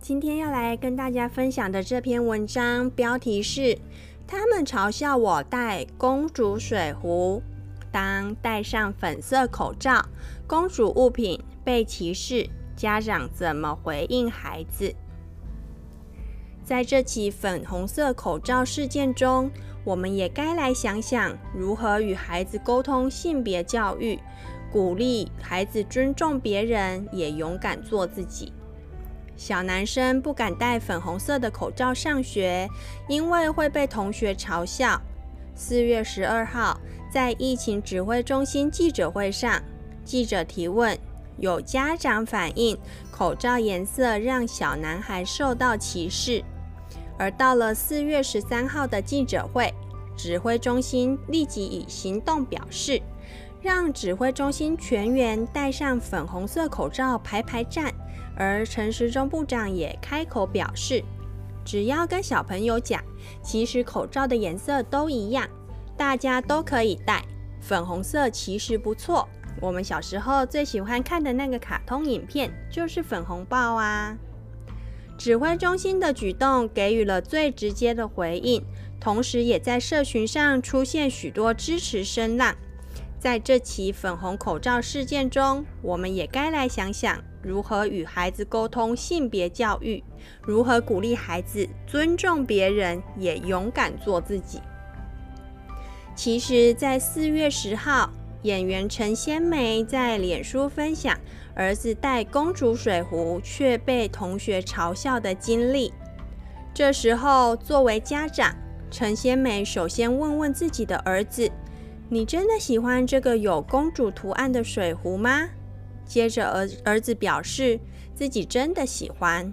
今天要来跟大家分享的这篇文章标题是：他们嘲笑我戴公主水壶，当戴上粉色口罩，公主物品被歧视，家长怎么回应孩子？在这起粉红色口罩事件中，我们也该来想想如何与孩子沟通性别教育，鼓励孩子尊重别人，也勇敢做自己。小男生不敢戴粉红色的口罩上学，因为会被同学嘲笑。四月十二号，在疫情指挥中心记者会上，记者提问，有家长反映口罩颜色让小男孩受到歧视。而到了四月十三号的记者会，指挥中心立即以行动表示，让指挥中心全员戴上粉红色口罩排排站。而陈时中部长也开口表示，只要跟小朋友讲，其实口罩的颜色都一样，大家都可以戴。粉红色其实不错，我们小时候最喜欢看的那个卡通影片就是粉红豹啊。指挥中心的举动给予了最直接的回应，同时也在社群上出现许多支持声浪。在这起粉红口罩事件中，我们也该来想想如何与孩子沟通性别教育，如何鼓励孩子尊重别人，也勇敢做自己。其实，在四月十号，演员陈仙梅在脸书分享儿子戴公主水壶却被同学嘲笑的经历。这时候，作为家长，陈仙梅首先问问自己的儿子：“你真的喜欢这个有公主图案的水壶吗？”接着儿儿子表示自己真的喜欢。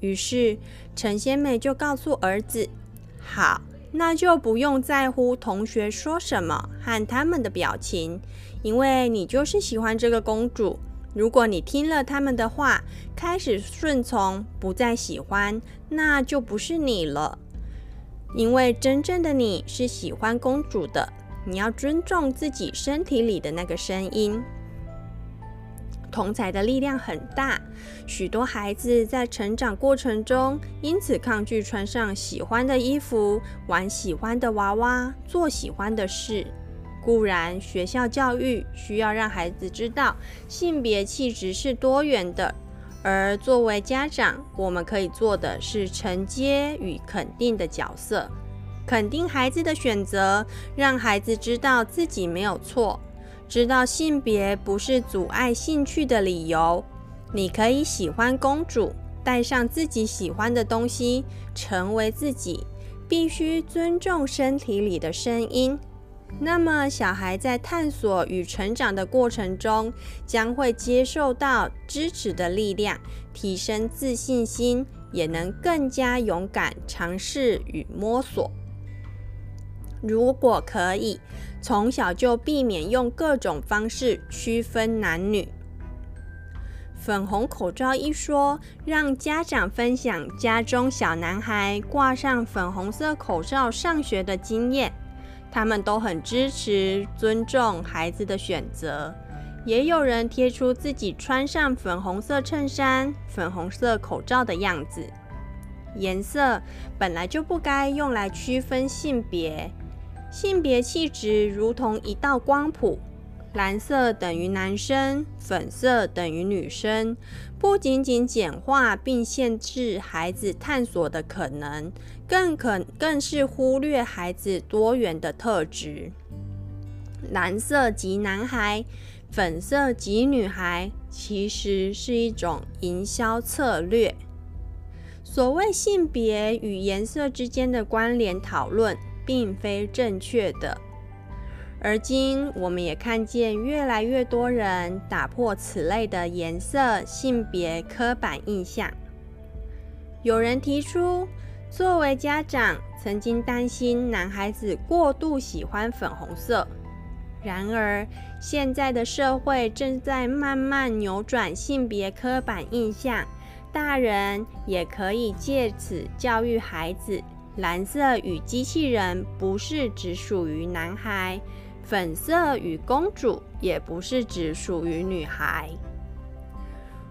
于是陈仙美就告诉儿子：“好。”那就不用在乎同学说什么和他们的表情，因为你就是喜欢这个公主。如果你听了他们的话，开始顺从，不再喜欢，那就不是你了。因为真正的你是喜欢公主的，你要尊重自己身体里的那个声音。同才的力量很大，许多孩子在成长过程中因此抗拒穿上喜欢的衣服、玩喜欢的娃娃、做喜欢的事。固然，学校教育需要让孩子知道性别气质是多元的，而作为家长，我们可以做的是承接与肯定的角色，肯定孩子的选择，让孩子知道自己没有错。知道性别不是阻碍兴趣的理由，你可以喜欢公主，带上自己喜欢的东西，成为自己。必须尊重身体里的声音。那么，小孩在探索与成长的过程中，将会接受到支持的力量，提升自信心，也能更加勇敢尝试与摸索。如果可以，从小就避免用各种方式区分男女。粉红口罩一说，让家长分享家中小男孩挂上粉红色口罩上学的经验，他们都很支持、尊重孩子的选择。也有人贴出自己穿上粉红色衬衫、粉红色口罩的样子。颜色本来就不该用来区分性别。性别气质如同一道光谱，蓝色等于男生，粉色等于女生，不仅仅简化并限制孩子探索的可能，更可更是忽略孩子多元的特质。蓝色即男孩，粉色即女孩，其实是一种营销策略。所谓性别与颜色之间的关联讨论。并非正确的，而今我们也看见越来越多人打破此类的颜色、性别刻板印象。有人提出，作为家长曾经担心男孩子过度喜欢粉红色，然而现在的社会正在慢慢扭转性别刻板印象，大人也可以借此教育孩子。蓝色与机器人不是只属于男孩，粉色与公主也不是只属于女孩。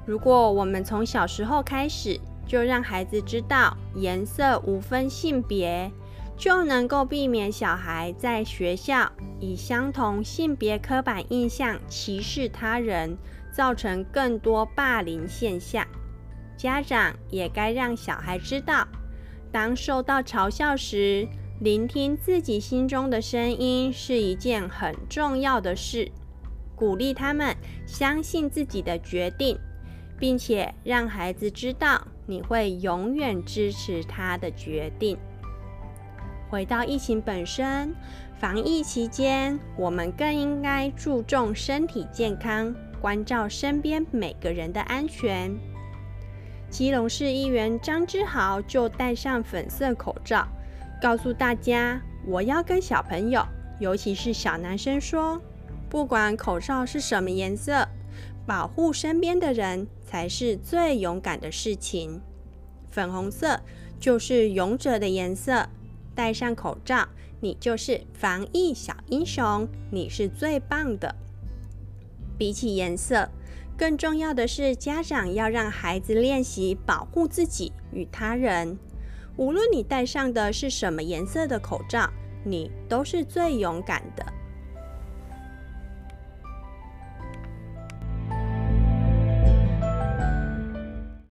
如果我们从小时候开始就让孩子知道颜色无分性别，就能够避免小孩在学校以相同性别刻板印象歧视他人，造成更多霸凌现象。家长也该让小孩知道，当受到嘲笑时，聆听自己心中的声音是一件很重要的事，鼓励他们相信自己的决定。并且让孩子知道你会永远支持他的决定。回到疫情本身，防疫期间，我们更应该注重身体健康，关照身边每个人的安全。基隆市议员张之豪就戴上粉色口罩，告诉大家：“我要跟小朋友，尤其是小男生说，不管口罩是什么颜色。”保护身边的人才是最勇敢的事情。粉红色就是勇者的颜色，戴上口罩，你就是防疫小英雄，你是最棒的。比起颜色，更重要的是家长要让孩子练习保护自己与他人。无论你戴上的是什么颜色的口罩，你都是最勇敢的。